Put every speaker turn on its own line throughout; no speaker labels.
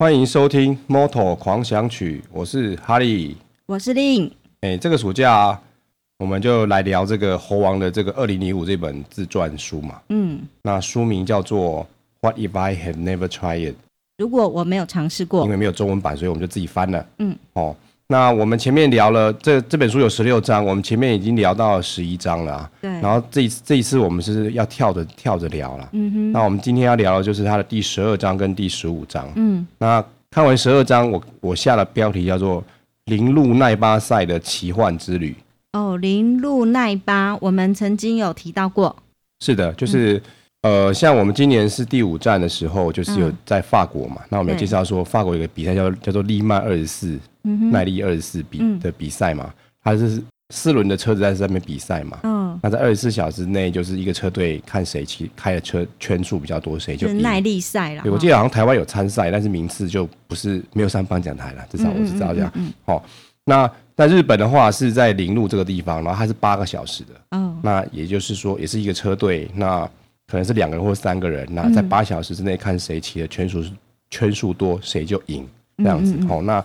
欢迎收听《Moto 狂想曲》，我是哈利，
我是令。
哎，这个暑假、啊、我们就来聊这个猴王的这个二零零五这本自传书嘛。嗯，那书名叫做《What If I Have Never Tried It》。
如果我没有尝试过，
因为没有中文版，所以我们就自己翻了。嗯，哦。那我们前面聊了这这本书有十六章，我们前面已经聊到十一章了啊。对。然后这一次这一次我们是要跳着跳着聊了。嗯哼。那我们今天要聊的就是它的第十二章跟第十五章。嗯。那看完十二章，我我下了标题叫做《林路奈巴赛的奇幻之旅》。
哦，林路奈巴，我们曾经有提到过。
是的，就是。嗯呃，像我们今年是第五站的时候，就是有在法国嘛。嗯、那我们有介绍说，法国有个比赛叫叫做利曼二十四，耐力二十四比的比赛嘛。它是四轮的车子在上面比赛嘛。嗯。那在二十四小时内，就是一个车队看谁骑开的车圈数比较多，谁就。
耐力赛啦。
对，我记得好像台湾有参赛，但是名次就不是没有上颁奖台了，至少我是知道这样。好，那在日本的话是在铃鹿这个地方，然后它是八个小时的。嗯。那也就是说，也是一个车队那。可能是两个人或三个人，那在八小时之内看谁骑的圈数圈数多，谁就赢这样子。好，那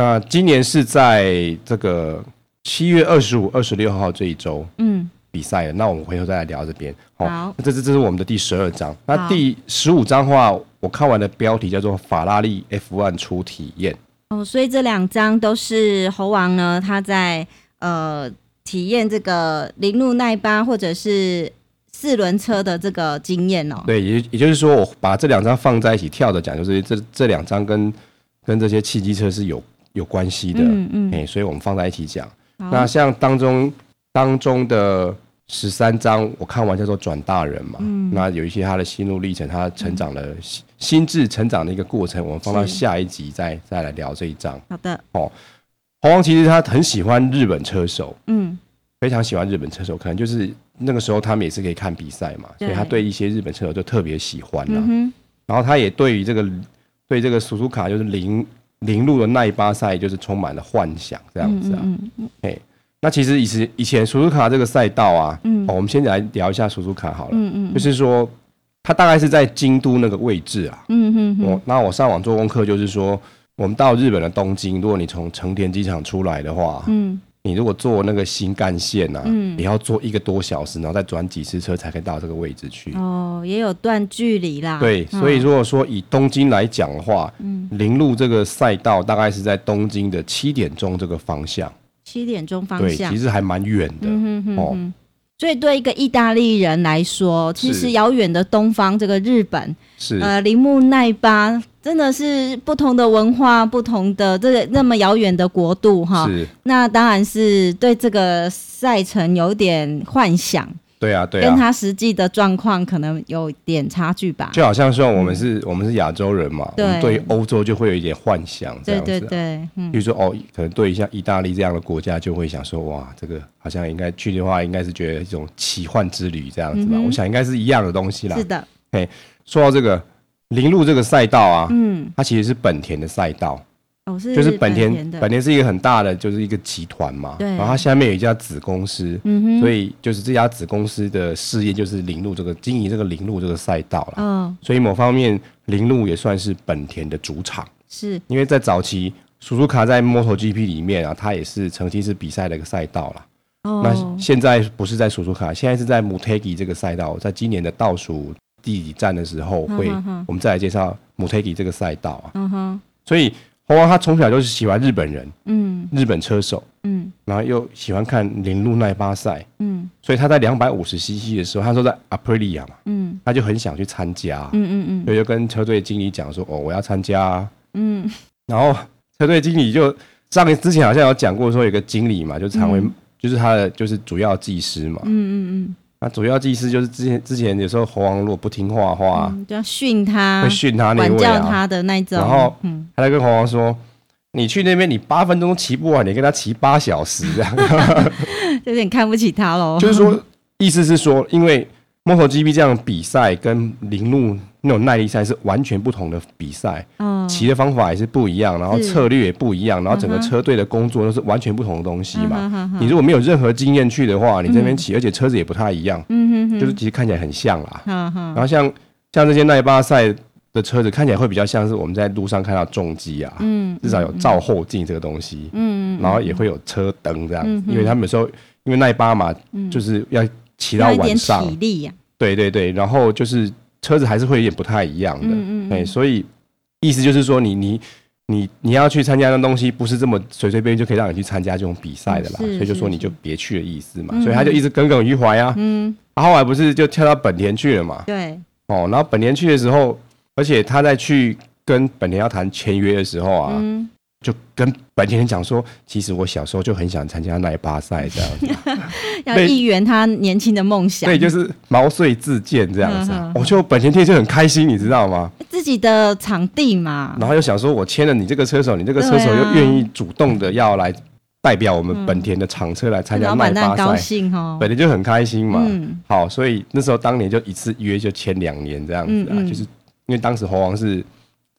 那今年是在这个七月二十五、二十六号这一周，嗯，比赛的。那我们回头再来聊这边。好，这是这是我们的第十二章。那第十五章的话，我看完的标题叫做法拉利 F1 初体验。
哦，所以这两章都是猴王呢，他在呃体验这个铃鹿奈巴或者是。四轮车的这个经验哦，
对，也也就是说，我把这两张放在一起跳着讲，就是这这两张跟跟这些汽机车是有有关系的，嗯嗯、欸，所以我们放在一起讲。那像当中当中的十三章，我看完叫做转大人嘛，嗯、那有一些他的心路历程，他成长的心心智成长的一个过程，我们放到下一集再再来聊这一章。
好的，
哦，猴王其实他很喜欢日本车手，嗯，非常喜欢日本车手，可能就是。那个时候他们也是可以看比赛嘛，所以他对一些日本车手就特别喜欢了。嗯、然后他也对于这个对这个苏苏卡就是铃铃鹿的奈巴赛就是充满了幻想这样子啊。嗯嗯嗯、那其实以前以前苏苏卡这个赛道啊，嗯哦、我们先来聊一下苏苏卡好了。嗯嗯、就是说它大概是在京都那个位置啊。嗯嗯嗯、我那我上网做功课，就是说我们到日本的东京，如果你从成田机场出来的话，嗯你如果坐那个新干线啊，嗯，也要坐一个多小时，然后再转几次车才可以到这个位置去。
哦，也有段距离啦。
对，所以如果说以东京来讲的话，嗯，铃鹿这个赛道大概是在东京的七点钟这个方向。
七点钟方向，
对，其实还蛮远的。嗯哼哼哼哦。
所以对一个意大利人来说，其实遥远的东方这个日本，是呃铃木奈巴真的是不同的文化，不同的这个那么遥远的国度哈。是，那当然是对这个赛程有点幻想。
对啊，对啊，
跟他实际的状况可能有点差距吧。
就好像说我们是，嗯、我们是亚洲人嘛，对我们对欧洲就会有一点幻想这样子，啊。对对对，嗯、比如说哦，可能对于像意大利这样的国家，就会想说哇，这个好像应该去的话，应该是觉得一种奇幻之旅这样子吧。嗯、我想应该是一样的东西啦。
是的，
嘿，说到这个铃鹿这个赛道啊，嗯，它其实是本田的赛道。就是本田，本田是一个很大的，就是一个集团嘛。对。然后它下面有一家子公司，嗯哼。所以就是这家子公司的事业就是铃鹿这个经营这个铃鹿这个赛道了。嗯。所以某方面，铃鹿也算是本田的主场。是。因为在早期，苏苏卡在 MotoGP 里面啊，它也是曾经是比赛的一个赛道了。哦。那现在不是在苏苏卡，现在是在 Motegi 这个赛道，在今年的倒数第几站的时候会，我们再来介绍 Motegi 这个赛道啊。嗯哼。所以。猴王他从小就是喜欢日本人，嗯，日本车手，嗯，然后又喜欢看铃鹿奈巴赛，嗯，所以他在两百五十 CC 的时候，他说在 Aprilia 嘛，嗯，他就很想去参加，嗯嗯嗯，所以就跟车队经理讲说，哦，我要参加，嗯，然后车队经理就上之前好像有讲过说有个经理嘛，就常会就是他的就是主要技师嘛，嗯嗯嗯。那主要技师就是之前之前有时候猴王如果不听话的话，嗯、就要训他，会训他那位啊，管教他的那种。然后，他在跟猴王说：“嗯、你去那边，你八分钟骑不完，你跟他骑八小时，这样，
有点看不起他喽。”
就是说，意思是说，因为。MotoGP 这样比赛跟铃鹿那种耐力赛是完全不同的比赛，骑、哦、的方法也是不一样，然后策略也不一样，然后整个车队的工作都是完全不同的东西嘛。嗯、哼哼。你如果没有任何经验去的话，你这边骑，嗯、而且车子也不太一样，嗯、哼哼。就是其实看起来很像啦。然后像像这些耐巴赛的车子看起来会比较像是我们在路上看到重机啊，嗯，至少有照后镜这个东西，嗯，然后也会有车灯这样因为他们有时候因为耐巴嘛，就是要骑到晚上，
体力呀、啊，
对对对，然后就是车子还是会有点不太一样的，嗯嗯，所以意思就是说你你。你你要去参加的东西不是这么随随便便就可以让你去参加这种比赛的啦，嗯、所以就说你就别去的意思嘛，所以他就一直耿耿于怀啊。嗯，他后来不是就跳到本田去了嘛？
对。
哦，然后本田去的时候，而且他在去跟本田要谈签约的时候啊。嗯就跟本田人讲说，其实我小时候就很想参加奈巴赛这样子，
要一圆他年轻的梦想。
对，就是毛遂自荐这样子。我就本田天就很开心，你知道吗？
自己的场地嘛，
然后又想说，我签了你这个车手，你这个车手又愿意主动的要来代表我们本田的厂车来参加奈巴赛，高兴哦，本田就很开心嘛。好，所以那时候当年就一次约就签两年这样子啊，就是因为当时猴王是。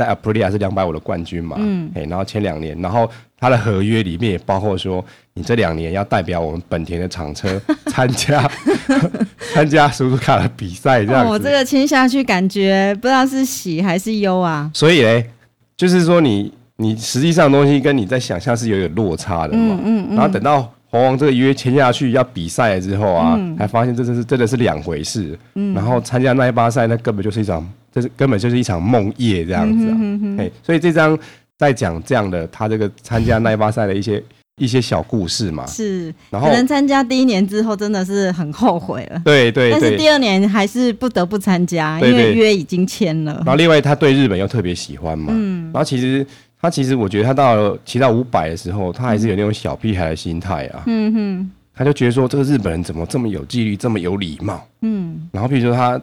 在 Aprilia 是两百五的冠军嘛，嗯，然后签两年，然后他的合约里面也包括说，你这两年要代表我们本田的厂车参加 参加苏苏卡的比赛，这样。
我、哦、这个签下去，感觉不知道是喜还是忧啊。
所以嘞，就是说你你实际上的东西跟你在想象是有点落差的嘛，嗯嗯，嗯然后等到猴王这个约签下去要比赛了之后啊，嗯、还发现这真是真的是两回事，嗯，然后参加那一巴赛那根本就是一场。这是根本就是一场梦夜这样子啊，哎，所以这张在讲这样的他这个参加奈巴赛的一些 一些小故事嘛，
是，然后可能参加第一年之后真的是很后悔了，
对对，
但是第二年还是不得不参加，因为约已经签了。
然后另外他对日本又特别喜欢嘛，嗯，然后其实他其实我觉得他到了骑到五百的时候，他还是有那种小屁孩的心态啊，嗯哼，他就觉得说这个日本人怎么这么有纪律，这么有礼貌，嗯，然后比如说他。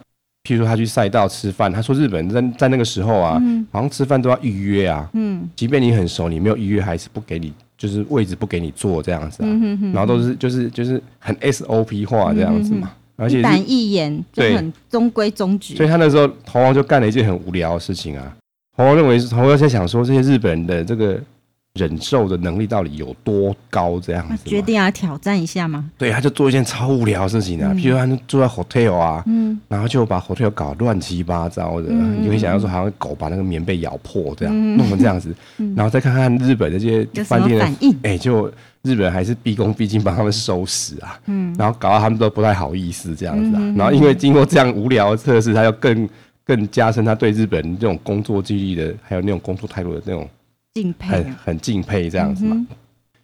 譬如说他去赛道吃饭，他说日本人在在那个时候啊，嗯、好像吃饭都要预约啊。嗯，即便你很熟，你没有预约还是不给你，就是位置不给你坐这样子啊。嗯、哼哼然后都是就是就是很 SOP 化这样子嘛，嗯、哼哼而且一
板一眼就很中规中矩。
所以他那时候猴王就干了一件很无聊的事情啊。猴王认为是猴王在想说这些日本人的这个。忍受的能力到底有多高？这样子
决定要挑战一下吗？
对，他就做一件超无聊的事情啊，譬如他就住在 hotel 啊，嗯，然后就把 hotel 搞乱七八糟的，你会想要说好像狗把那个棉被咬破这样，弄成这样子，然后再看看日本的这些饭店的反应，哎，就日本还是毕恭毕敬帮他们收拾啊，嗯，然后搞到他们都不太好意思这样子啊，然后因为经过这样无聊的测试，他要更更加深他对日本这种工作纪律的，还有那种工作态度的那种。
敬佩，
很很敬佩这样子嘛。嗯、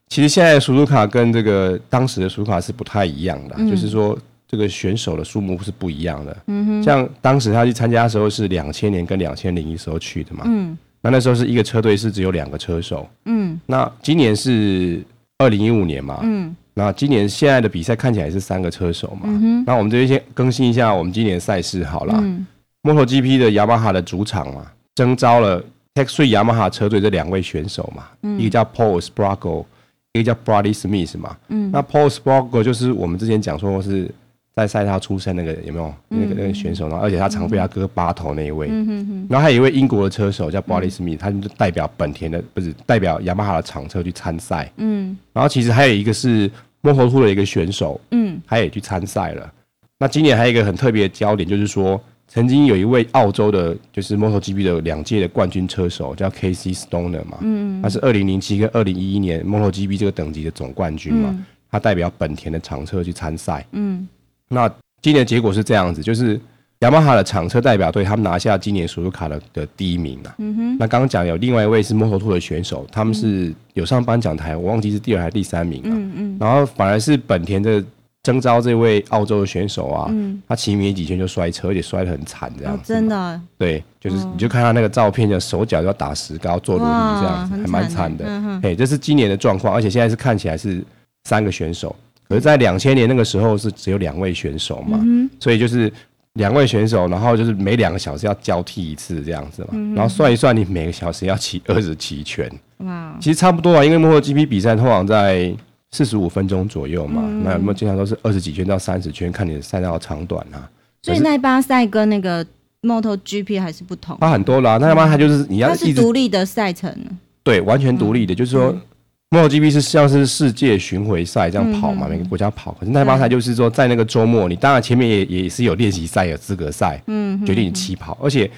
其实现在的苏苏卡跟这个当时的苏苏卡是不太一样的，嗯、就是说这个选手的数目是不一样的。嗯哼，像当时他去参加的时候是两千年跟两千零一时候去的嘛。嗯，那那时候是一个车队是只有两个车手。嗯，那今年是二零一五年嘛。嗯，那今年现在的比赛看起来是三个车手嘛。嗯，那我们这边先更新一下我们今年赛事好了。嗯，MotoGP 的雅马哈的主场嘛，征召了。Tech Three 雅马哈车队这两位选手嘛，嗯、一个叫 Pol Espargaro，一个叫 Bradley Smith 嘛。嗯，那 Pol Espargaro 就是我们之前讲说是在赛道出身那个有没有？嗯、那个那个选手，然后而且他常被他哥扒头那一位。然后还有一位英国的车手叫 Bradley Smith，他就代表本田的不是代表雅马哈的厂车去参赛。嗯。然后其实还有一个是 Moto2 的一个选手，嗯，他也去参赛了。那今年还有一个很特别的焦点就是说。曾经有一位澳洲的，就是 MotoGP 的两届的冠军车手，叫 Casey Stoner 嘛，嗯，他是二零零七跟二零一一年 MotoGP 这个等级的总冠军嘛，嗯、他代表本田的厂车去参赛，嗯，那今年的结果是这样子，就是雅马哈的厂车代表队他们拿下今年苏苏卡的的第一名啊，嗯哼，那刚刚讲有另外一位是 Moto2 的选手，他们是有上颁奖台，我忘记是第二还是第三名啊，嗯嗯，然后反而是本田的。征召这位澳洲的选手啊，嗯、他骑没几圈就摔车，而且摔得很惨，这样子、哦。真的。对，就是你就看他那个照片，就手脚要打石膏、坐轮椅这样子，还蛮惨的。嗯、嘿，这是今年的状况，而且现在是看起来是三个选手，可是，在两千年那个时候是只有两位选手嘛，嗯、所以就是两位选手，然后就是每两个小时要交替一次这样子嘛，嗯、然后算一算，你每个小时要骑二十七圈。哇，其实差不多啊，因为摩托 GP 比赛通常在。四十五分钟左右嘛，嗯、那有没有经常都是二十几圈到三十圈，看你的赛道长短啊。
所以奈巴赛跟那个 MotoGP 还是不同。
它很多啦，奈巴它就是你要它是
独立的赛程。对，
完全独立的，嗯、就是说 MotoGP 是像是世界巡回赛这样跑嘛，嗯、每个国家跑。可是奈巴赛就是说，在那个周末，你当然前面也也是有练习赛、有资格赛，嗯，决定你起跑，而且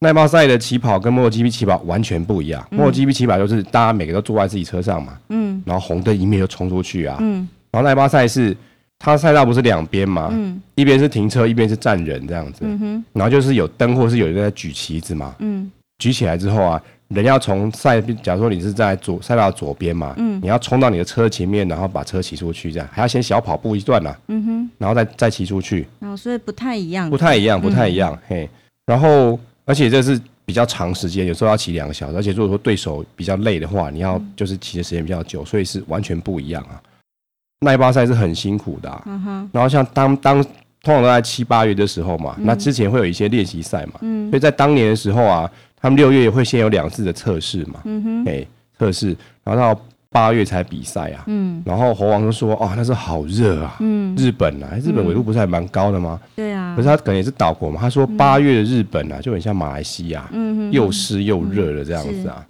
奈巴赛的起跑跟摩托 GP 起跑完全不一样。摩托 GP 起跑就是大家每个都坐在自己车上嘛，嗯，然后红灯一面就冲出去啊，嗯，然后耐巴赛是它赛道不是两边嘛，嗯，一边是停车，一边是站人这样子，嗯哼，然后就是有灯或是有人在举旗子嘛，嗯，举起来之后啊，人要从赛，假如说你是在左赛道左边嘛，嗯，你要冲到你的车前面，然后把车骑出去，这样还要先小跑步一段呢，嗯哼，然后再再骑出去，
哦，所以不太一样，
不太一样，不太一样，嘿，然后。而且这是比较长时间，有时候要骑两个小时。而且如果说对手比较累的话，你要就是骑的时间比较久，所以是完全不一样啊。耐巴赛是很辛苦的，啊，嗯哼。然后像当当通常都在七八月的时候嘛，那之前会有一些练习赛嘛，嗯。所以在当年的时候啊，他们六月也会先有两次的测试嘛，嗯哼，哎，测试，然后到。八月才比赛啊，嗯，然后猴王就说：“哦，那是好热啊，嗯，日本啊，日本纬度不是还蛮高的吗？对啊，可是他可能也是岛国嘛。他说八月的日本啊，就很像马来西亚，嗯，又湿又热的这样子啊。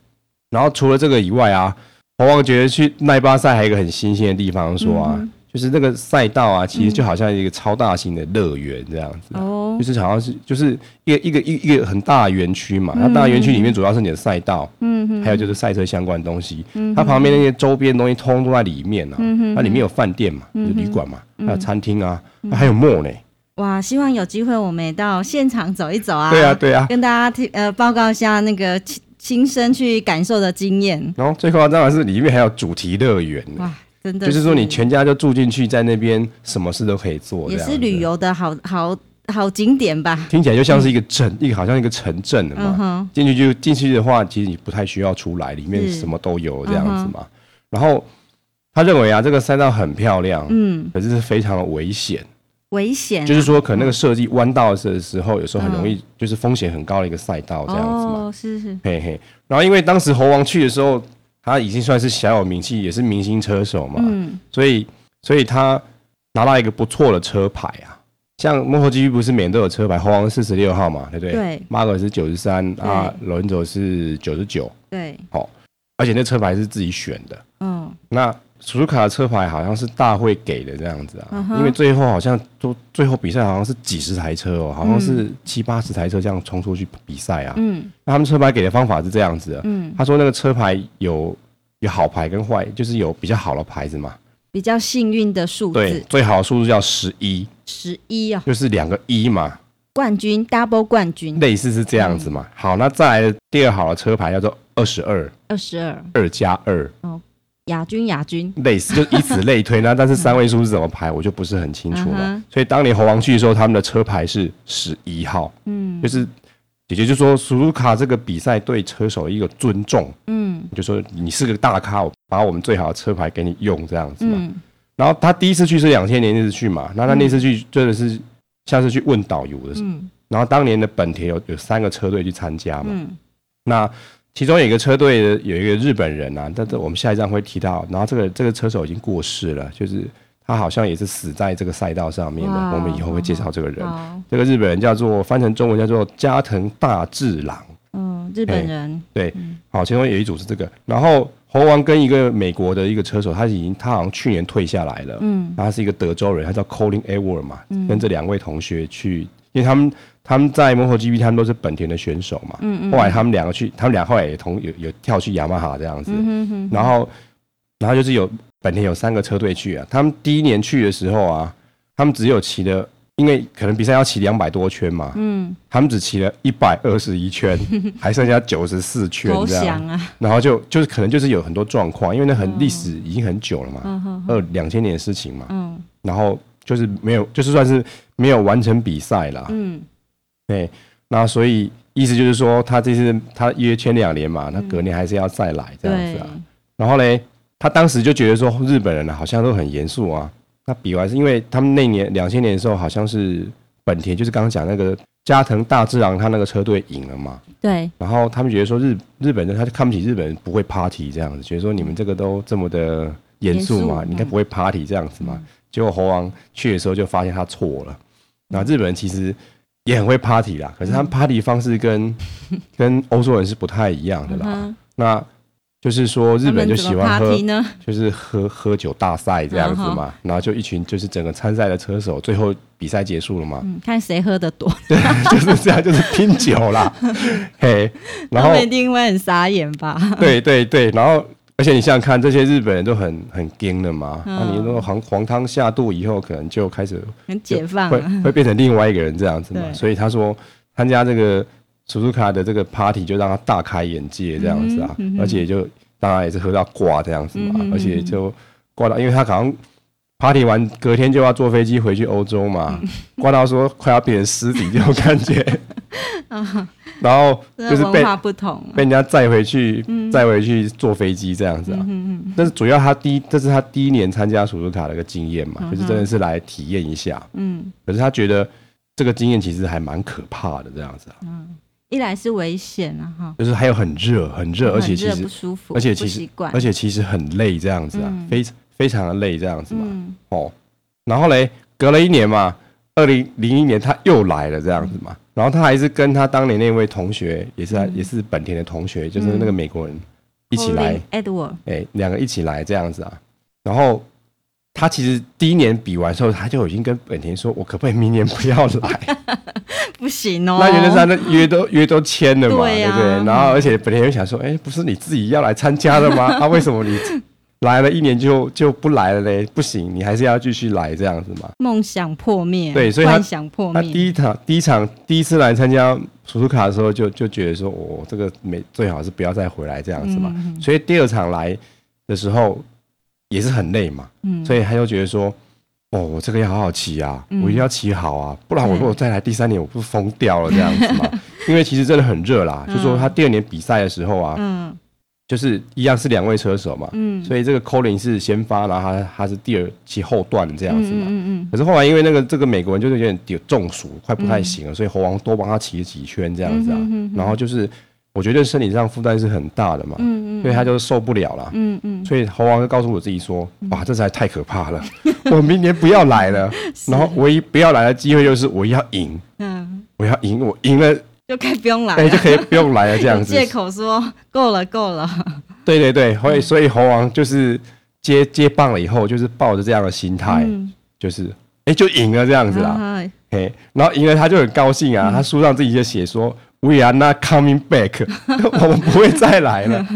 然后除了这个以外啊，猴王觉得去奈巴赛还有一个很新鲜的地方，说啊。”就是那个赛道啊，其实就好像一个超大型的乐园这样子，哦，就是好像是就是一个一个一一个很大的园区嘛，那大园区里面主要是你的赛道，嗯哼，还有就是赛车相关的东西，嗯，它旁边那些周边东西通通都在里面啊，嗯哼，它里面有饭店嘛，有旅馆嘛，还有餐厅啊，还有 mall 呢，
哇，希望有机会我们也到现场走一走啊，
对啊对啊，
跟大家听呃报告一下那个亲亲身去感受的经验，
然后最夸张的是里面还有主题乐园，哇。真的就是说，你全家就住进去，在那边什么事都可以做，
也是旅游的好好好景点吧？
听起来就像是一个镇，一个好像一个城镇的嘛。进去就进去的话，其实你不太需要出来，里面什么都有这样子嘛。然后他认为啊，这个赛道很漂亮，嗯，可是是非常的危险，
危险
就是说，可能那个设计弯道的时候，有时候很容易就是风险很高的一个赛道这样子嘛。
哦，是是，
嘿嘿。然后因为当时猴王去的时候。他已经算是小有名气，也是明星车手嘛，嗯，所以所以他拿到一个不错的车牌啊。像摩托 GP 不是每年都有车牌，猴王四十六号嘛，对不对？对。Marco 是九十三啊，Lorenzo 是九十九，对。好，而且那车牌是自己选的，嗯。那苏苏卡的车牌好像是大会给的这样子啊，因为最后好像都最后比赛好像是几十台车哦，好像是七八十台车这样冲出去比赛啊。嗯，那他们车牌给的方法是这样子的，嗯，他说那个车牌有有好牌跟坏，就是有比较好的牌子嘛，
比较幸运的数字，
对，最好的数字叫十一，
十一啊，
就是两个一嘛，
冠军 double 冠军，
类似是这样子嘛。好，那再来第二好的车牌叫做二十二，
二十二，
二加二。哦。
亚军，亚军，
类似就以此类推那，但是三位数是怎么排，我就不是很清楚了。嗯、所以当年猴王去的时候，他们的车牌是十一号，嗯，就是也就是说，苏苏卡这个比赛对车手一个尊重，嗯，就说你是个大咖，我把我们最好的车牌给你用这样子嘛。嗯、然后他第一次去是两千年那次去嘛，那他那次去真的是像是去问导游的，嗯，然后当年的本田有有三个车队去参加嘛，嗯，那。其中有一个车队的有一个日本人啊，但是我们下一站会提到。然后这个这个车手已经过世了，就是他好像也是死在这个赛道上面的。我们以后会介绍这个人。这个日本人叫做翻成中文叫做加藤大治郎。
嗯，日本人。
对，好，其中有一组是这个。然后猴王跟一个美国的一个车手，他已经他好像去年退下来了。嗯，他是一个德州人，他叫 Colin Edward 嘛，嗯、跟这两位同学去，因为他们。他们在摩托 GP，他们都是本田的选手嘛。嗯嗯。后来他们两个去，他们俩后来也同有有跳去雅马哈这样子。嗯哼。然后，然后就是有本田有三个车队去啊。他们第一年去的时候啊，他们只有骑了，因为可能比赛要骑两百多圈嘛。嗯。他们只骑了一百二十一圈，还剩下九十四圈 这样。啊。然后就就是可能就是有很多状况，因为那很历史已经很久了嘛。二两千年的事情嘛。嗯。然后就是没有，就是算是没有完成比赛啦。嗯。对，那所以意思就是说，他这次他约签两年嘛，那隔年还是要再来这样子啊。对然后呢，他当时就觉得说，日本人好像都很严肃啊。那比完是因为他们那年两千年的时候，好像是本田，就是刚刚讲那个加藤大治郎他那个车队赢了嘛。对。然后他们觉得说日日本人，他就看不起日本人不会 party 这样子，觉得说你们这个都这么的严肃嘛，你应该不会 party 这样子嘛。嗯、结果猴王去的时候就发现他错了。那日本人其实。也很会 party 啦，可是他们 party 方式跟 跟欧洲人是不太一样的啦。那就是说日本就喜欢喝，就是喝喝酒大赛这样子嘛，然后就一群就是整个参赛的车手，最后比赛结束了嘛，
嗯，看谁喝的多，
对，就是这样，就是拼酒啦，嘿，然后
一定会很傻眼吧？
对对对，然后而且你想想看，这些日本人都很很硬的嘛，那、嗯、你那个黄黄汤下肚以后，可能就开始
很解放，
会会变成另外一个人这样子嘛，所以他说参加这个。叔叔卡的这个 party 就让他大开眼界这样子啊，而且就当然也是喝到挂这样子嘛，嗯、而且就挂到，因为他好像 party 完隔天就要坐飞机回去欧洲嘛，挂、嗯、到说快要变成尸体这种感觉，嗯、然后就是被
不同
被人家载回去，载、嗯、回去坐飞机这样子啊，嗯嗯、但是主要他第一这是他第一年参加叔叔卡的一个经验嘛，就是真的是来体验一下，嗯，可是他觉得这个经验其实还蛮可怕的这样子啊，嗯。
一来是危险啊，哈，
就是还有很热，很热，而且其实
不舒服，
而且其实而且其实很累这样子啊，非非常的累这样子嘛，哦，然后嘞，隔了一年嘛，二零零一年他又来了这样子嘛，然后他还是跟他当年那位同学，也是也是本田的同学，就是那个美国人一起来
，Edward，
哎，两个一起来这样子啊，然后。他其实第一年比完之后，他就已经跟本田说：“我可不可以明年不要来？”
不行哦。
那原来他那约都约都签了嘛，对不对？然后而且本来又想说：“哎，不是你自己要来参加的吗？啊，为什么你来了一年就就不来了嘞？不行，你还是要继续来这样子嘛。”
梦想破灭，
对，所以
幻想破灭。
他第一场第一场第一次来参加叔叔卡的时候就，就就觉得说：“我、哦、这个没最好是不要再回来这样子嘛。嗯”所以第二场来的时候。也是很累嘛，嗯，所以他就觉得说，哦，我这个要好好骑啊，嗯、我一定要骑好啊，不然我如果再来第三年，我不是疯掉了这样子嘛？因为其实真的很热啦，嗯、就说他第二年比赛的时候啊，嗯，就是一样是两位车手嘛，嗯，所以这个 Colin 是先发，然后他他是第二骑后段这样子嘛，嗯嗯，嗯可是后来因为那个这个美国人就是有点有中暑，快不太行了，嗯、所以猴王多帮他骑了几圈这样子啊，然后就是。我觉得身体上负担是很大的嘛，嗯嗯，所以他就受不了了，嗯嗯，所以猴王就告诉我自己说，哇，这实在太可怕了，我明年不要来了，然后唯一不要来的机会就是我要赢，嗯，我要赢，我赢了
就可以不用来，
哎，就可以不用来了这样子，
借口说够了够了，
对对对，所以所以猴王就是接接棒了以后，就是抱着这样的心态，就是哎就赢了这样子啦，嘿，然后赢了他就很高兴啊，他书上自己就写说。We are not coming back，我们不会再来了。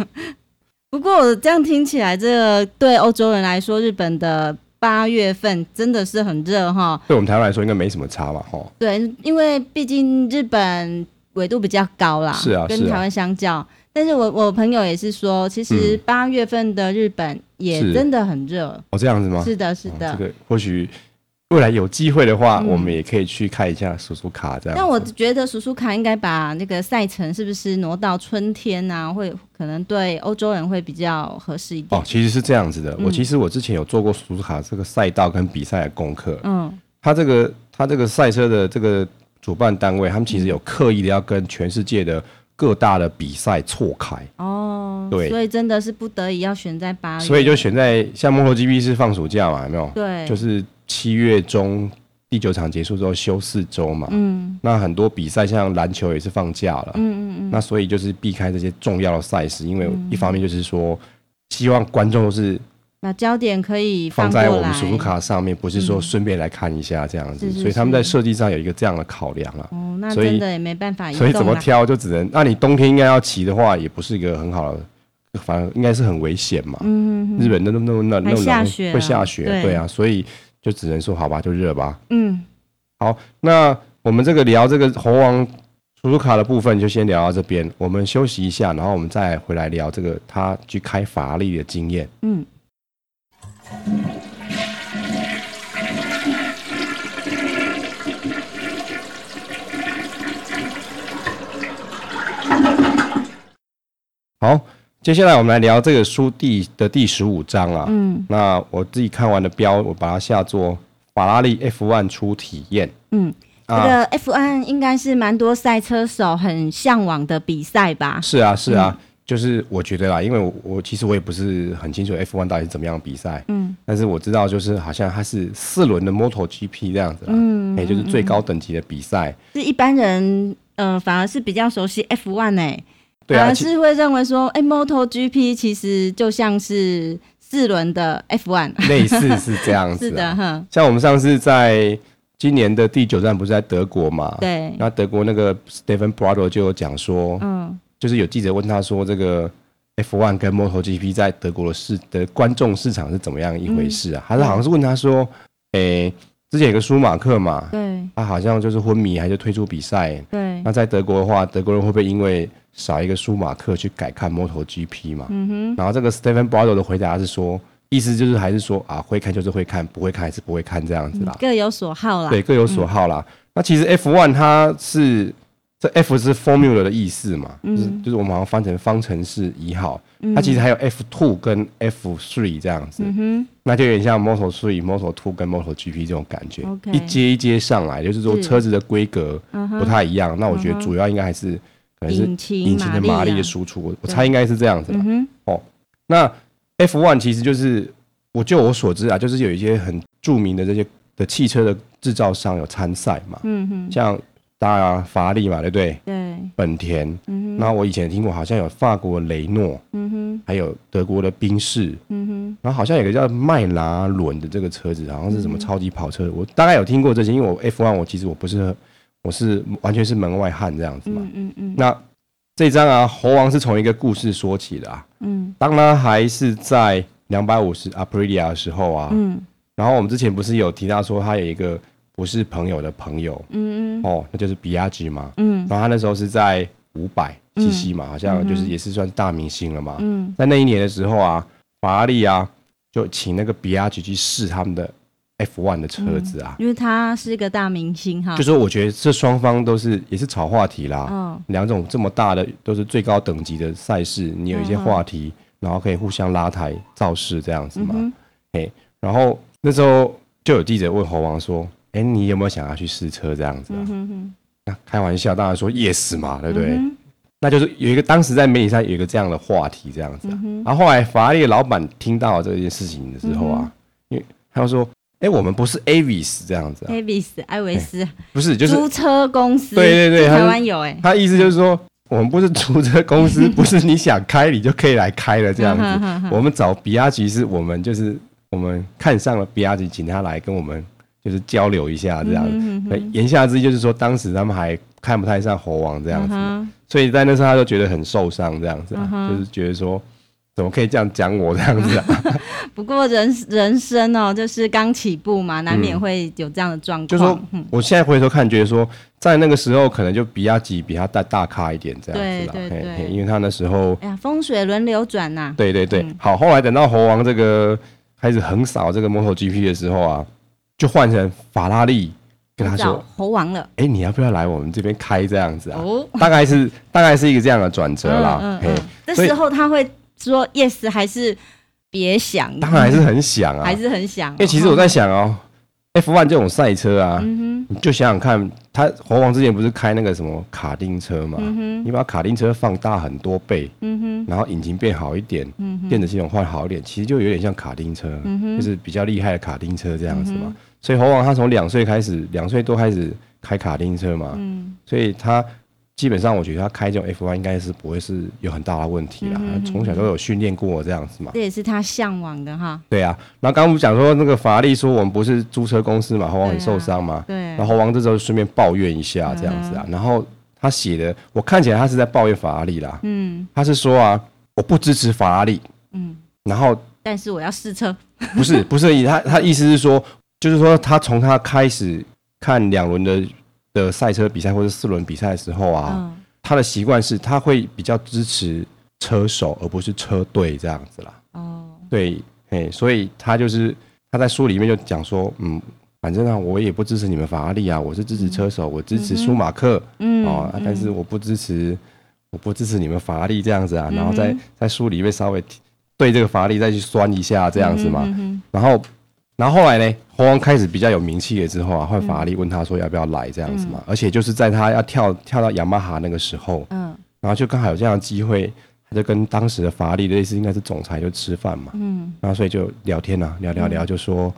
不过这样听起来，这个对欧洲人来说，日本的八月份真的是很热哈。
对我们台湾来说，应该没什么差吧？哈。
对，因为毕竟日本纬度比较高啦，
是啊，
跟台湾相较。但是我我朋友也是说，其实八月份的日本也真的很热。
哦，这样子吗？
是的，是的。
这个或许。未来有机会的话，嗯、我们也可以去看一下叔叔卡这样。
但我觉得叔叔卡应该把那个赛程是不是挪到春天啊？会可能对欧洲人会比较合适一点。哦，
其实是这样子的。嗯、我其实我之前有做过叔叔卡这个赛道跟比赛的功课。嗯。他这个他这个赛车的这个主办单位，他们其实有刻意的要跟全世界的各大的比赛错开。哦。对。
所以真的是不得已要选在八月。
所以就选在像摩托 GP 是放暑假嘛？有没有？
对。
就是。七月中第九场结束之后休四周嘛，嗯，那很多比赛像篮球也是放假了，嗯嗯嗯，那所以就是避开这些重要的赛事，因为一方面就是说希望观众是
把焦点可以
放在我们叔叔卡上面，不是说顺便来看一下这样子，所以他们在设计上有一个这样的考量啊。
哦，那真的也没办法，
所以怎么挑就只能，那你冬天应该要骑的话，也不是一个很好的，反正应该是很危险嘛。嗯，日本那那那那那会下雪，对啊，所以。就只能说好吧，就热吧。嗯，好，那我们这个聊这个猴王图书卡的部分就先聊到这边，我们休息一下，然后我们再回来聊这个他去开法拉利的经验。嗯，好。接下来我们来聊这个书第的第十五章啊。嗯，那我自己看完的标，我把它下作法拉利 F1 初体验。嗯，啊、
这个 F1 应该是蛮多赛车手很向往的比赛吧？
是啊，是啊，嗯、就是我觉得啦，因为我我其实我也不是很清楚 F1 到底是怎么样比赛。嗯，但是我知道就是好像它是四轮的 MotoGP 这样子啦。嗯，也就是最高等级的比赛。
是一般人呃反而是比较熟悉 F1 呢、欸。
对啊，
是会认为说，哎，MotoGP 其实就像是四轮的 F1，
类似是这样 子。
是的，哼。
像我们上次在今年的第九站不是在德国嘛？
对。
那德国那个 Stefan Bradl 就有讲说，嗯，就是有记者问他说，这个 F1 跟 MotoGP 在德国的市的观众市场是怎么样一回事啊？还是好像是问他说，哎。之前有个舒马克嘛，
对，
他好像就是昏迷，还是退出比赛。
对，
那在德国的话，德国人会不会因为少一个舒马克去改看 MotoGP 嘛？嗯哼。然后这个 Stephen Bradl 的回答是说，意思就是还是说啊，会看就是会看，不会看还是不会看这样子啦。
各有所好啦。
对，各有所好啦。嗯、那其实 F1 它是。这 F 是 Formula 的意思嘛，嗯、就是就是我们好像翻成方程式一号，嗯、它其实还有 F two 跟 F three 这样子，嗯、那就有点像 Moto three、Moto two 跟 Moto GP 这种感觉一阶一阶上来，就是说车子的规格不太一样。是那我觉得主要应该还是可能是引擎的马力的输出，我我猜应该是这样子。嗯、哦，那 F one 其实就是我就我所知啊，就是有一些很著名的这些的汽车的制造商有参赛嘛，嗯哼，像。当然，法拉利嘛，对不对？
对。
本田，嗯哼。那我以前听过，好像有法国雷诺，嗯哼。还有德国的宾士，嗯哼。然后好像有个叫迈拉伦的这个车子，好像是什么超级跑车。我大概有听过这些，因为我 F1，我其实我不是，我是完全是门外汉这样子嘛。嗯嗯。那这张啊，猴王是从一个故事说起的啊。嗯。当他还是在两百五十 Aprilia 的时候啊，嗯。然后我们之前不是有提到说他有一个。不是朋友的朋友，嗯嗯，哦，那就是比亚吉嘛，嗯，然后他那时候是在五百 cc 嘛，好像就是也是算大明星了嘛，嗯，在那一年的时候啊，法拉利啊就请那个比亚吉去试他们的 F1 的车子啊，
因为他是一个大明星哈，
就说我觉得这双方都是也是炒话题啦，嗯，两种这么大的都是最高等级的赛事，你有一些话题，然后可以互相拉抬造势这样子嘛，哎，然后那时候就有记者问猴王说。哎，你有没有想要去试车这样子啊？那、开玩笑，当然说 yes 嘛，对不对？嗯、那就是有一个当时在媒体上有一个这样的话题，这样子、啊。嗯、然后后来法拉利的老板听到这件事情的时候啊，嗯、因为他就说：“哎，我们不是 Avis 这样子、啊。”Avis
艾维斯
不是，就是
租车公司。
对对对，
台湾有哎。
他意思就是说，我们不是租车公司，不是你想开你就可以来开了这样子。我们找比亚迪是我们就是我们看上了比亚迪，请他来跟我们。就是交流一下这样，嗯、哼哼言下之意就是说，当时他们还看不太上猴王这样子，嗯、所以在那时候他就觉得很受伤这样子，嗯、就是觉得说，怎么可以这样讲我这样子啊？
不过人人生哦，就是刚起步嘛，难免会有这样的状况。
就说我现在回头看，觉得说，在那个时候可能就比亚吉比他大大咖一点这样子啦，对对对，因为他那时候，
哎呀，风水轮流转呐、啊。
对对对，嗯、好，后来等到猴王这个开始横扫这个 MotoGP 的时候啊。就换成法拉利跟他说
猴王了，
哎，你要不要来我们这边开这样子啊？哦，大概是大概是一个这样的转折啦。嗯嗯。
这时候他会说 yes 还是别想？
当然还是很想啊，
还是很想。
因为其实我在想哦，F1 这种赛车啊，你就想想看，他猴王之前不是开那个什么卡丁车嘛？你把卡丁车放大很多倍，然后引擎变好一点，电子系统换好一点，其实就有点像卡丁车，就是比较厉害的卡丁车这样子嘛。所以猴王他从两岁开始，两岁多开始开卡丁车嘛，嗯，所以他基本上我觉得他开这种 F1 应该是不会是有很大的问题啦。从、小都有训练过这样子嘛，
这也是他向往的哈。
对啊，然后刚刚我们讲说那个法拉利说我们不是租车公司嘛，猴王很受伤嘛，对。然后猴王这时候顺便抱怨一下这样子啊，嗯、然后他写的我看起来他是在抱怨法拉利啦，嗯，他是说啊我不支持法拉利，嗯，然后
但是我要试车，
不是不是，他他意思是说。就是说，他从他开始看两轮的的赛车比赛或者四轮比赛的时候啊，嗯、他的习惯是他会比较支持车手，而不是车队这样子啦。哦，对，嘿，所以他就是他在书里面就讲说，嗯，反正啊，我也不支持你们法拉利啊，我是支持车手，我支持舒马克，嗯，哦，但是我不支持，我不支持你们法拉利这样子啊。然后在在书里面稍微对这个法拉利再去酸一下这样子嘛，然后。然后后来呢，猴王开始比较有名气了之后啊，后来法拉利问他说要不要来这样子嘛，嗯、而且就是在他要跳跳到雅马哈那个时候，嗯，然后就刚好有这样的机会，他就跟当时的法拉利类似应该是总裁就吃饭嘛，嗯，然后所以就聊天啊，聊聊聊就说，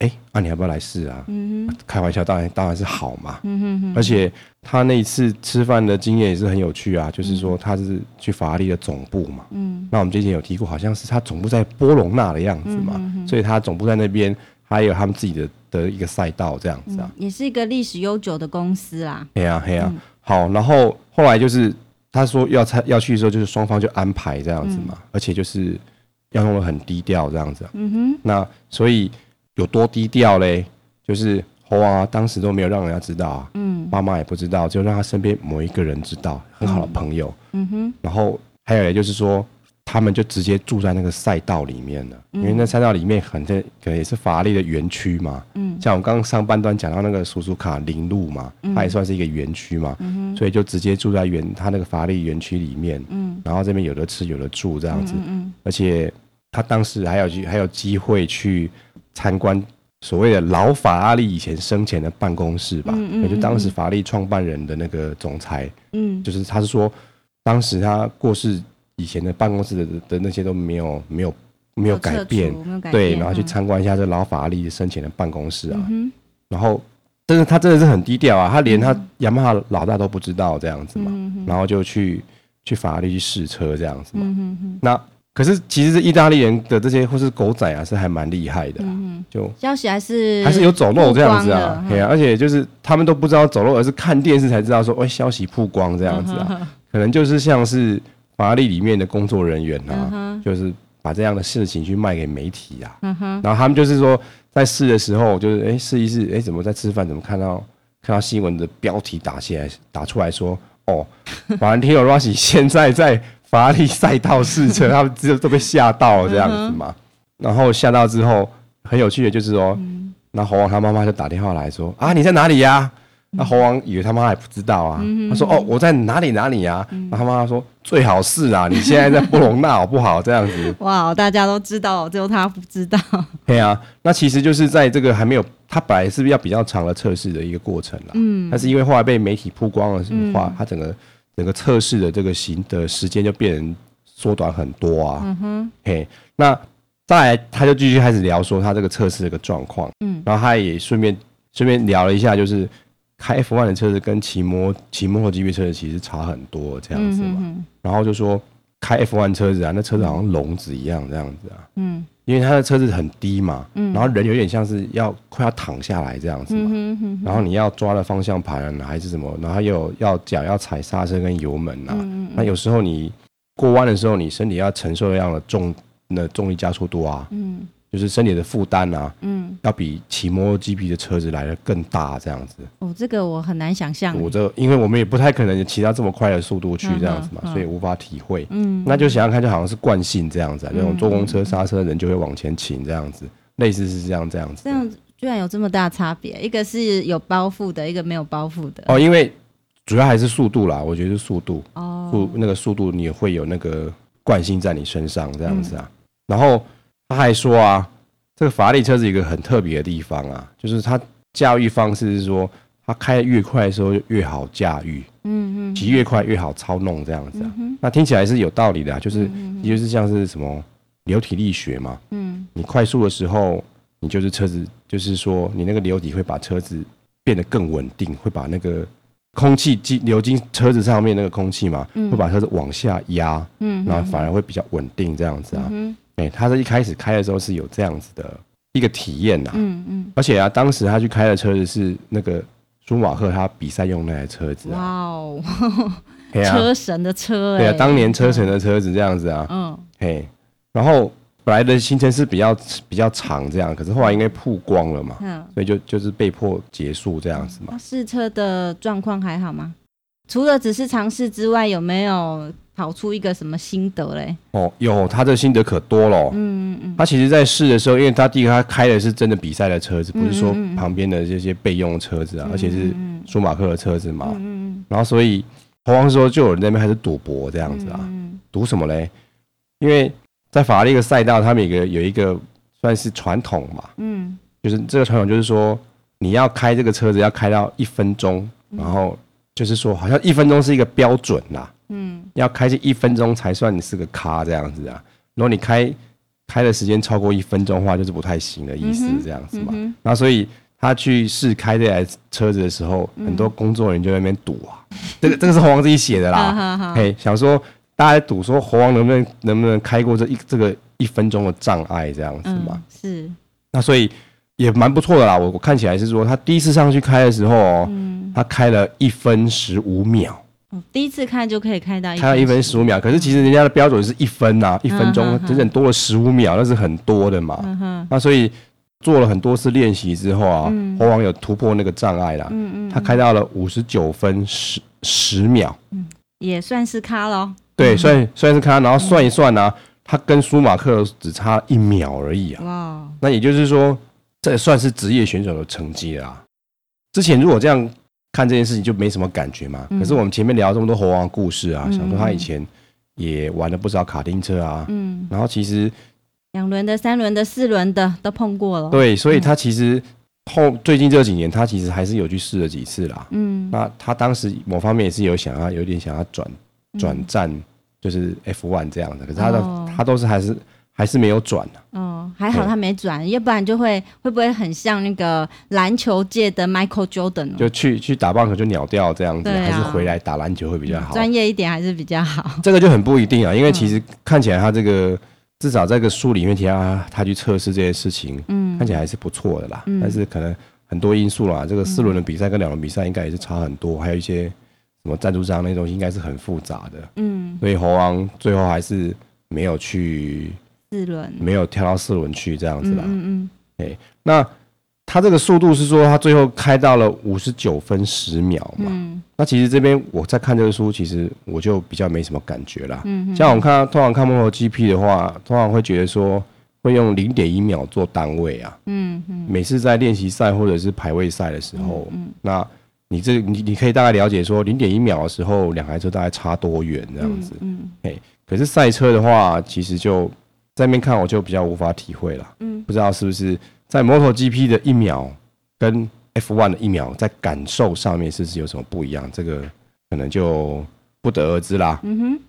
哎，那你要不要来试啊？嗯哼，开玩笑，当然当然是好嘛。嗯哼哼。而且他那一次吃饭的经验也是很有趣啊，就是说他是去法拉利的总部嘛。嗯。那我们之前有提过，好像是他总部在波隆纳的样子嘛，所以他总部在那边，还有他们自己的的一个赛道这样子啊。
也是一个历史悠久的公司啦。
对呀，对呀。好，然后后来就是他说要参要去的时候，就是双方就安排这样子嘛，而且就是要弄得很低调这样子。嗯哼。那所以。有多低调嘞？就是猴王啊，当时都没有让人家知道啊，嗯，爸妈也不知道，就让他身边某一个人知道，很好的朋友，嗯哼。然后还有就是说，他们就直接住在那个赛道里面了，因为那赛道里面很在可能也是法拉利的园区嘛，嗯，像我刚刚上半段讲到那个苏苏卡林路嘛，它也算是一个园区嘛，嗯哼，所以就直接住在园他那个法拉利园区里面，嗯，然后这边有的吃有的住这样子，嗯，而且他当时还有机还有机会去。参观所谓的老法拉利以前生前的办公室吧，嗯嗯嗯、也就当时法拉利创办人的那个总裁，嗯，就是他是说，当时他过世以前的办公室的的那些都没有没有没有改变，对，然后去参观一下这老法拉利生前的办公室啊，然后，但是他真的是很低调啊，他连他雅马哈老大都不知道这样子嘛，嗯、然后就去去法拉利去试车这样子嘛，嗯、哼哼那。可是，其实是意大利人的这些或是狗仔啊，是还蛮厉害的。嗯，就
消息还是
还是有走漏这样子啊，对啊，而且就是他们都不知道走漏，而是看电视才知道说，哎，消息曝光这样子啊，可能就是像是法拉利里面的工作人员啊，就是把这样的事情去卖给媒体啊，然后他们就是说在试的时候，就是哎试一试，哎怎么在吃饭，怎么看到看到新闻的标题打起来打出来说，哦，法兰提诺·罗西现在在。法拉利赛道试车，他们就都被吓到了这样子嘛。然后吓到之后，很有趣的就是说，那猴王他妈妈就打电话来说：“啊，你在哪里呀？”那猴王以为他妈还不知道啊，他说：“哦，我在哪里哪里呀？”然后他妈妈说：“最好是啊，你现在在波隆那好不好？这样子。”
哇，大家都知道，只有他不知道。
对啊，那其实就是在这个还没有，他本来是不是要比较长的测试的一个过程啦。嗯，但是因为后来被媒体曝光了什么话，他整个。整个测试的这个行的时间就变成缩短很多啊，嗯哼，嘿，那再来他就继续开始聊说他这个测试的一个状况，嗯，然后他也顺便顺便聊了一下，就是开 F1 的车子跟骑摩骑摩托 GP 车子其实差很多这样子嘛，嗯、然后就说开 F1 车子啊，那车子好像笼子一样这样子啊，嗯。因为他的车子很低嘛，嗯，然后人有点像是要快要躺下来这样子嘛，嗯、哼哼哼。然后你要抓了方向盘还是什么，然后又要脚要踩刹车跟油门啊，嗯、哼那有时候你过弯的时候，你身体要承受一样的重那重力加速度啊，嗯。就是身体的负担啊，嗯，要比骑摩托 GP 的车子来的更大，这样子。
哦，这个我很难想象。
我这因为我们也不太可能骑到这么快的速度去这样子嘛，嗯、所以无法体会。嗯，那就想想看，就好像是惯性这样子，啊，那、嗯、种坐公车刹车的人就会往前倾这样子，类似是这样这样子。
这样居然有这么大差别，一个是有包袱的，一个没有包袱的。
哦，因为主要还是速度啦，我觉得是速度。哦，速那个速度你会有那个惯性在你身上这样子啊，嗯、然后。他还说啊，这个法拉利车子有一个很特别的地方啊，就是它驾驭方式是说，它开得越快的时候越好驾驭，嗯嗯，骑越快越好操弄这样子啊。那听起来是有道理的啊，就是也就是像是什么流体力学嘛，嗯，你快速的时候，你就是车子，就是说你那个流体会把车子变得更稳定，会把那个空气进流进车子上面那个空气嘛，会把车子往下压，嗯，然后反而会比较稳定这样子啊。哎，他在一开始开的时候是有这样子的一个体验呐，嗯嗯，而且啊，当时他去开的车子是那个舒马赫他比赛用那台车子啊，哇哦，
车神的车，
对啊，当年车神的车子这样子啊，嗯，嘿，然后本来的行程是比较比较长这样，可是后来应该曝光了嘛，嗯，所以就就是被迫结束这样子嘛。
试车的状况还好吗？除了只是尝试之外，有没有？跑出一个什么心得嘞？
哦，有他这心得可多了。嗯嗯嗯。他其实，在试的时候，因为他第一个他开的是真的比赛的车子，不是说旁边的这些备用的车子啊，而且是舒马克的车子嘛。嗯嗯。然后，所以猴王说，就有人在那边开始赌博这样子啊。赌什么嘞？因为在法拉利的赛道，他们有一个有一个算是传统嘛。嗯。就是这个传统，就是说你要开这个车子要开到一分钟，然后就是说好像一分钟是一个标准啦。嗯，要开这一分钟才算你是个咖这样子啊。如果你开开的时间超过一分钟的话，就是不太行的意思，这样子嘛。嗯嗯、那所以他去试开这台车子的时候，嗯、很多工作人员就在那边赌啊。这个这个是猴王自己写的啦，嘿，想说大家赌说猴王能不能能不能开过这一这个一分钟的障碍这样子嘛？嗯、是。那所以也蛮不错的啦。我我看起来是说他第一次上去开的时候，嗯，他开了一分十五秒。
第一次看就可以开到开
到一分十五秒，可是其实人家的标准是一分呐、啊，一分钟整整多了十五秒，那是很多的嘛。嗯、那所以做了很多次练习之后啊，嗯、猴王有突破那个障碍了。嗯嗯，他开到了五十九分十十秒，
嗯，也算是咖了。
对，算算是咖，然后算一算呢、啊，他跟舒马克只差一秒而已啊。哇，那也就是说，这也算是职业选手的成绩啦。之前如果这样。看这件事情就没什么感觉嘛。嗯、可是我们前面聊这么多猴王故事啊，嗯、想说他以前也玩了不少卡丁车啊。嗯。然后其实
两轮的、三轮的、四轮的都碰过了。
对，所以他其实后最近这几年，他其实还是有去试了几次啦。嗯。那他当时某方面也是有想要有点想要转转战，就是 F1 这样的。可是他的、哦、他都是还是。还是没有转呢、啊。
哦，还好他没转，要不然就会会不会很像那个篮球界的 Michael Jordan？
就去去打棒球就鸟掉这样子，啊、还是回来打篮球会比较好？
专业一点还是比较好。
这个就很不一定啊，因为其实看起来他这个、嗯、至少在这个书里面提到他他去测试这件事情，嗯，看起来还是不错的啦。嗯、但是可能很多因素啦，这个四轮的比赛跟两轮比赛应该也是差很多，还有一些什么赞助商那种应该是很复杂的。嗯，所以猴王最后还是没有去。四轮没有跳到四轮去这样子啦。嗯嗯。哎，那他这个速度是说他最后开到了五十九分十秒嘛？嗯。那其实这边我在看这个书，其实我就比较没什么感觉啦。嗯。像我们看，通常看摩托 GP 的话，通常会觉得说会用零点一秒做单位啊。嗯嗯。每次在练习赛或者是排位赛的时候，嗯，那你这你你可以大概了解说零点一秒的时候，两台车大概差多远这样子。嗯。哎，可是赛车的话，其实就。在那边看我就比较无法体会了，嗯，不知道是不是在 MotoGP 的一秒跟 F1 的一秒在感受上面是不是有什么不一样？这个可能就不得而知啦。嗯哼，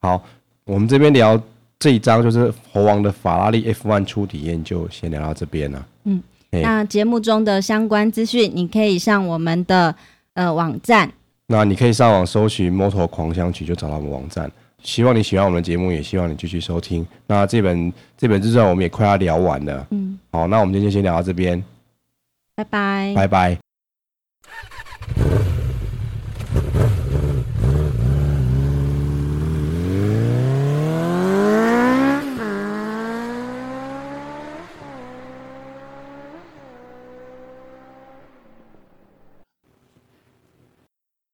好，我们这边聊这一章就是猴王的法拉利 F1 初体验，就先聊到这边了。嗯，嘿
那节目中的相关资讯，你可以上我们的呃网站。
那你可以上网搜寻《Moto 狂想曲》，就找到我们网站。希望你喜欢我们的节目，也希望你继续收听。那这本这本自传我们也快要聊完了，嗯，好，那我们今天就先聊到这边，
拜拜，
拜拜。